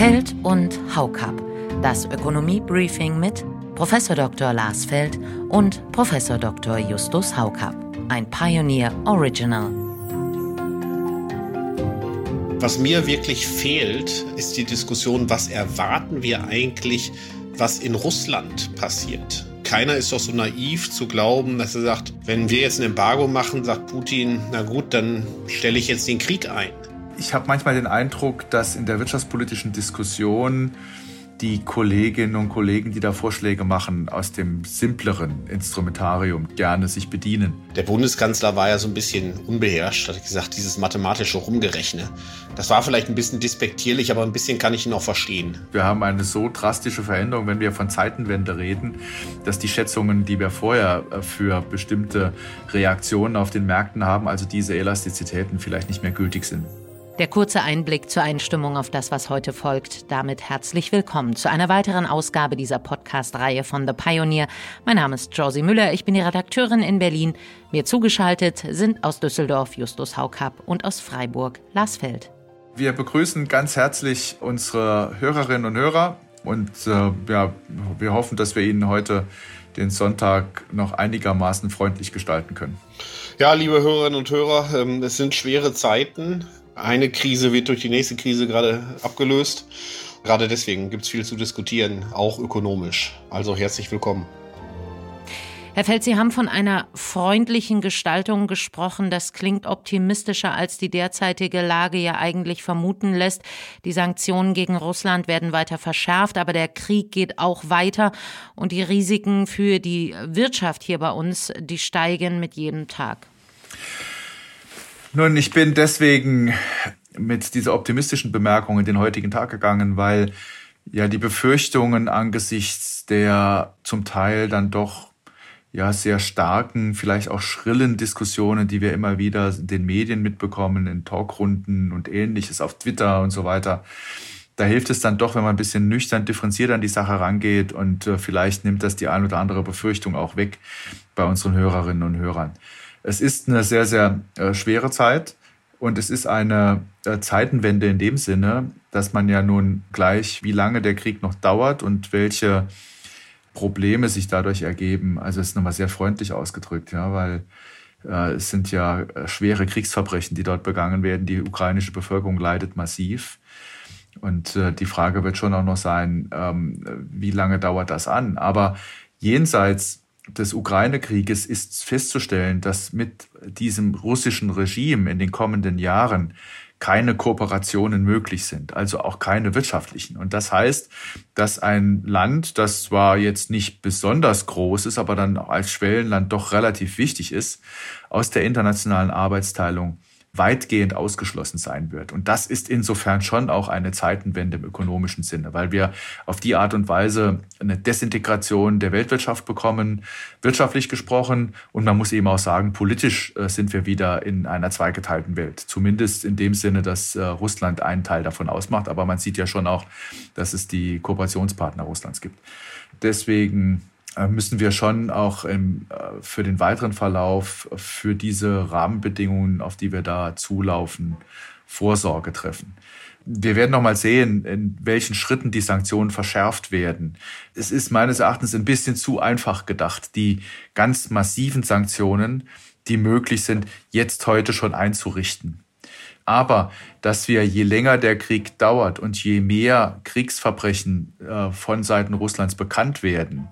Feld und Haukap. Das Ökonomie-Briefing mit Prof. Dr. Lars Feld und Prof. Dr. Justus Haukap. Ein Pioneer Original. Was mir wirklich fehlt, ist die Diskussion, was erwarten wir eigentlich, was in Russland passiert. Keiner ist doch so naiv zu glauben, dass er sagt, wenn wir jetzt ein Embargo machen, sagt Putin, na gut, dann stelle ich jetzt den Krieg ein. Ich habe manchmal den Eindruck, dass in der wirtschaftspolitischen Diskussion die Kolleginnen und Kollegen, die da Vorschläge machen, aus dem simpleren Instrumentarium gerne sich bedienen. Der Bundeskanzler war ja so ein bisschen unbeherrscht, hat gesagt, dieses mathematische Rumgerechne. Das war vielleicht ein bisschen despektierlich, aber ein bisschen kann ich ihn auch verstehen. Wir haben eine so drastische Veränderung, wenn wir von Zeitenwende reden, dass die Schätzungen, die wir vorher äh, für bestimmte Reaktionen auf den Märkten haben, also diese Elastizitäten vielleicht nicht mehr gültig sind. Der kurze Einblick zur Einstimmung auf das, was heute folgt. Damit herzlich willkommen zu einer weiteren Ausgabe dieser Podcast-Reihe von The Pioneer. Mein Name ist Josie Müller, ich bin die Redakteurin in Berlin. Mir zugeschaltet sind aus Düsseldorf Justus Haukapp und aus Freiburg Lars Feld. Wir begrüßen ganz herzlich unsere Hörerinnen und Hörer und äh, ja, wir hoffen, dass wir Ihnen heute den Sonntag noch einigermaßen freundlich gestalten können. Ja, liebe Hörerinnen und Hörer, ähm, es sind schwere Zeiten eine Krise wird durch die nächste Krise gerade abgelöst. Gerade deswegen gibt es viel zu diskutieren, auch ökonomisch. Also herzlich willkommen. Herr Feld, Sie haben von einer freundlichen Gestaltung gesprochen. Das klingt optimistischer, als die derzeitige Lage ja eigentlich vermuten lässt. Die Sanktionen gegen Russland werden weiter verschärft, aber der Krieg geht auch weiter und die Risiken für die Wirtschaft hier bei uns, die steigen mit jedem Tag. Nun, ich bin deswegen mit dieser optimistischen Bemerkung in den heutigen Tag gegangen, weil ja die Befürchtungen angesichts der zum Teil dann doch ja sehr starken, vielleicht auch schrillen Diskussionen, die wir immer wieder in den Medien mitbekommen, in Talkrunden und ähnliches auf Twitter und so weiter. Da hilft es dann doch, wenn man ein bisschen nüchtern differenziert an die Sache rangeht und äh, vielleicht nimmt das die ein oder andere Befürchtung auch weg bei unseren Hörerinnen und Hörern. Es ist eine sehr, sehr äh, schwere Zeit und es ist eine äh, Zeitenwende in dem Sinne, dass man ja nun gleich, wie lange der Krieg noch dauert und welche Probleme sich dadurch ergeben. Also es ist nochmal sehr freundlich ausgedrückt, ja, weil äh, es sind ja schwere Kriegsverbrechen, die dort begangen werden. Die ukrainische Bevölkerung leidet massiv. Und die Frage wird schon auch noch sein, ähm, wie lange dauert das an? Aber jenseits des Ukraine-Krieges ist festzustellen, dass mit diesem russischen Regime in den kommenden Jahren keine Kooperationen möglich sind, also auch keine wirtschaftlichen. Und das heißt, dass ein Land, das zwar jetzt nicht besonders groß ist, aber dann als Schwellenland doch relativ wichtig ist, aus der internationalen Arbeitsteilung weitgehend ausgeschlossen sein wird. Und das ist insofern schon auch eine Zeitenwende im ökonomischen Sinne, weil wir auf die Art und Weise eine Desintegration der Weltwirtschaft bekommen, wirtschaftlich gesprochen. Und man muss eben auch sagen, politisch äh, sind wir wieder in einer zweigeteilten Welt. Zumindest in dem Sinne, dass äh, Russland einen Teil davon ausmacht. Aber man sieht ja schon auch, dass es die Kooperationspartner Russlands gibt. Deswegen müssen wir schon auch im, äh, für den weiteren Verlauf, für diese Rahmenbedingungen, auf die wir da zulaufen, Vorsorge treffen. Wir werden noch mal sehen, in welchen Schritten die Sanktionen verschärft werden. Es ist meines Erachtens ein bisschen zu einfach gedacht, die ganz massiven Sanktionen, die möglich sind, jetzt heute schon einzurichten. Aber dass wir, je länger der Krieg dauert und je mehr Kriegsverbrechen äh, von Seiten Russlands bekannt werden,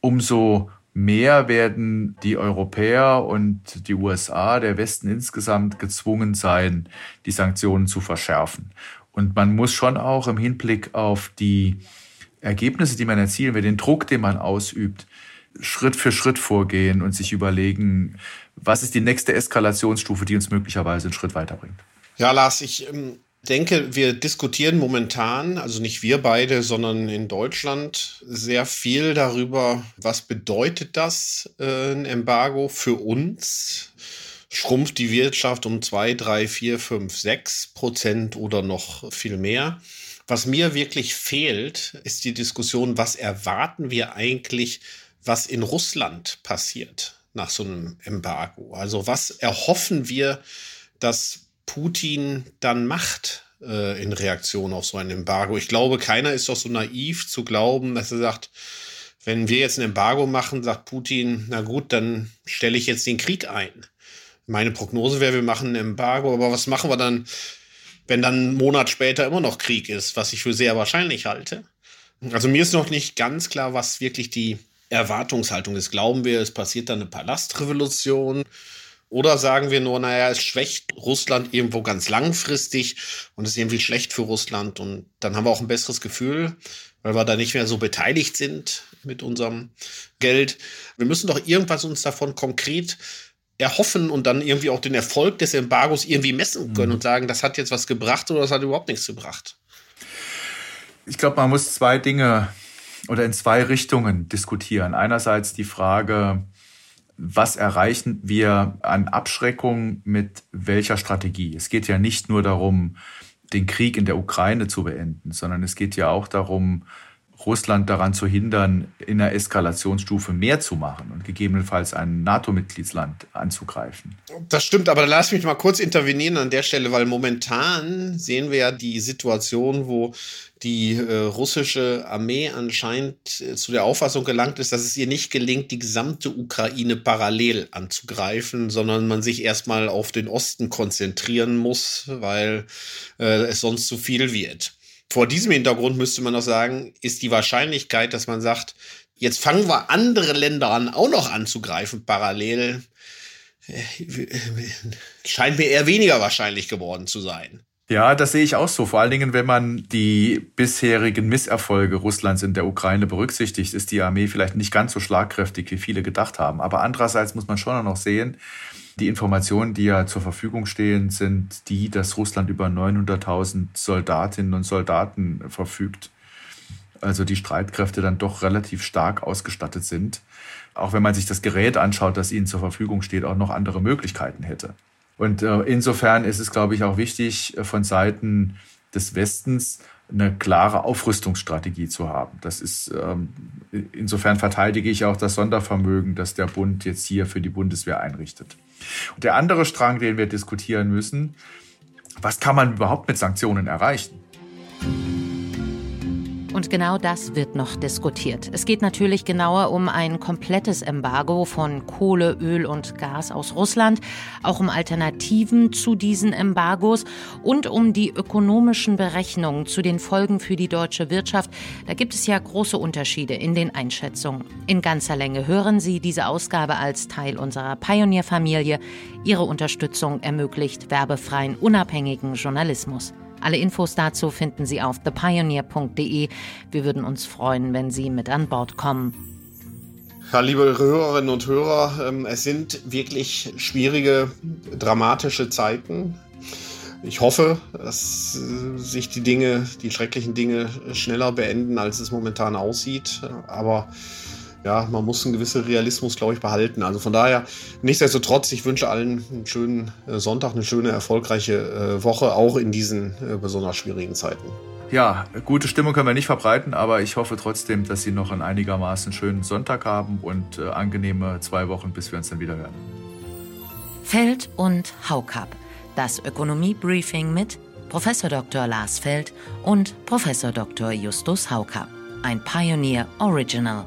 umso mehr werden die Europäer und die USA, der Westen insgesamt gezwungen sein, die Sanktionen zu verschärfen. Und man muss schon auch im Hinblick auf die Ergebnisse, die man erzielen will, den Druck, den man ausübt, Schritt für Schritt vorgehen und sich überlegen, was ist die nächste Eskalationsstufe, die uns möglicherweise einen Schritt weiterbringt. Ja, Lars, ich ähm, denke, wir diskutieren momentan, also nicht wir beide, sondern in Deutschland sehr viel darüber, was bedeutet das, äh, ein Embargo für uns? Schrumpft die Wirtschaft um zwei, drei, vier, fünf, sechs Prozent oder noch viel mehr? Was mir wirklich fehlt, ist die Diskussion, was erwarten wir eigentlich, was in Russland passiert nach so einem Embargo? Also was erhoffen wir, dass Putin dann macht. äh, in Reaktion auf so ein Embargo. Ich glaube, keiner ist doch so naiv zu glauben, dass er sagt, wenn wir jetzt ein Embargo machen, sagt Putin, na gut, dann stelle ich jetzt den Krieg ein. Meine Prognose wäre, wir machen ein Embargo, aber was machen wir dann, wenn dann einen Monat später immer noch Krieg ist, was ich für sehr wahrscheinlich halte? Also mir ist noch nicht ganz klar, was wirklich die Erwartungshaltung ist. Glauben wir, es passiert dann eine Palastrevolution? Oder sagen wir nur, naja, es schwächt Russland irgendwo ganz langfristig und es ist irgendwie schlecht für Russland und dann haben wir auch ein besseres Gefühl, weil wir da nicht mehr so beteiligt sind mit unserem Geld. Wir müssen doch irgendwas uns davon konkret erhoffen und dann irgendwie auch den Erfolg des Embargos irgendwie messen können mhm. und sagen, das hat jetzt was gebracht oder das hat überhaupt nichts gebracht. Ich glaube, man muss zwei Dinge oder in zwei Richtungen diskutieren. Einerseits die Frage, was erreichen wir an Abschreckung mit welcher Strategie? Es geht ja nicht nur darum, den Krieg in der Ukraine zu beenden, sondern es geht ja auch darum, Russland daran zu hindern, in der Eskalationsstufe mehr zu machen und gegebenenfalls ein NATO-Mitgliedsland anzugreifen. Das stimmt, aber lass mich mal kurz intervenieren an der Stelle, weil momentan sehen wir ja die Situation, wo die äh, russische Armee anscheinend äh, zu der Auffassung gelangt ist, dass es ihr nicht gelingt, die gesamte Ukraine parallel anzugreifen, sondern man sich erstmal auf den Osten konzentrieren muss, weil äh, es sonst zu viel wird. Vor diesem Hintergrund müsste man noch sagen, ist die Wahrscheinlichkeit, dass man sagt, jetzt fangen wir andere Länder an, auch noch anzugreifen parallel, äh, scheint mir eher weniger wahrscheinlich geworden zu sein. Ja, das sehe ich auch so. Vor allen Dingen, wenn man die bisherigen Misserfolge Russlands in der Ukraine berücksichtigt, ist die Armee vielleicht nicht ganz so schlagkräftig, wie viele gedacht haben. Aber andererseits muss man schon noch sehen, die Informationen, die ja zur Verfügung stehen, sind die, dass Russland über 900.000 Soldatinnen und Soldaten verfügt. Also die Streitkräfte dann doch relativ stark ausgestattet sind. Auch wenn man sich das Gerät anschaut, das ihnen zur Verfügung steht, auch noch andere Möglichkeiten hätte. Und äh, insofern ist es, glaube ich, auch wichtig, äh, von Seiten des Westens eine klare Aufrüstungsstrategie zu haben. Das ist ähm, insofern verteidige ich auch das Sondervermögen, das der Bund jetzt hier für die Bundeswehr einrichtet. Und der andere Strang, den wir diskutieren müssen, was kann man überhaupt mit Sanktionen erreichen? Und genau das wird noch diskutiert. Es geht natürlich genauer um ein komplettes Embargo von Kohle, Öl und Gas aus Russland, auch um Alternativen zu diesen Embargos und um die ökonomischen Berechnungen zu den Folgen für die deutsche Wirtschaft. Da gibt es ja große Unterschiede in den Einschätzungen. In ganzer Länge hören Sie diese Ausgabe als Teil unserer Pionierfamilie. Ihre Unterstützung ermöglicht werbefreien, unabhängigen Journalismus. Alle Infos dazu finden Sie auf thepioneer.de. Wir würden uns freuen, wenn Sie mit an Bord kommen. Ja, liebe Hörerinnen und Hörer, ähm, es sind wirklich schwierige, dramatische Zeiten. Ich hoffe, dass äh, sich die Dinge, die schrecklichen Dinge schneller beenden, als es momentan aussieht. Aber ja, man muss einen gewissen Realismus, glaube ich, behalten. Also von daher, nichtsdestotrotz, ich wünsche allen einen schönen äh, Sonntag, eine schöne, erfolgreiche äh, Woche, auch in diesen äh, besonders schwierigen Zeiten. Ja, gute Stimmung können wir nicht verbreiten, aber ich hoffe trotzdem, dass Sie noch einen einigermaßen schönen Sonntag haben und äh, angenehme zwei Wochen, bis wir uns dann wieder hören. Feld und Haukap. Das Ökonomie-Briefing mit Prof. Dr. Lars Feld und Prof. Dr. Justus Haukap. Ein Pioneer Original.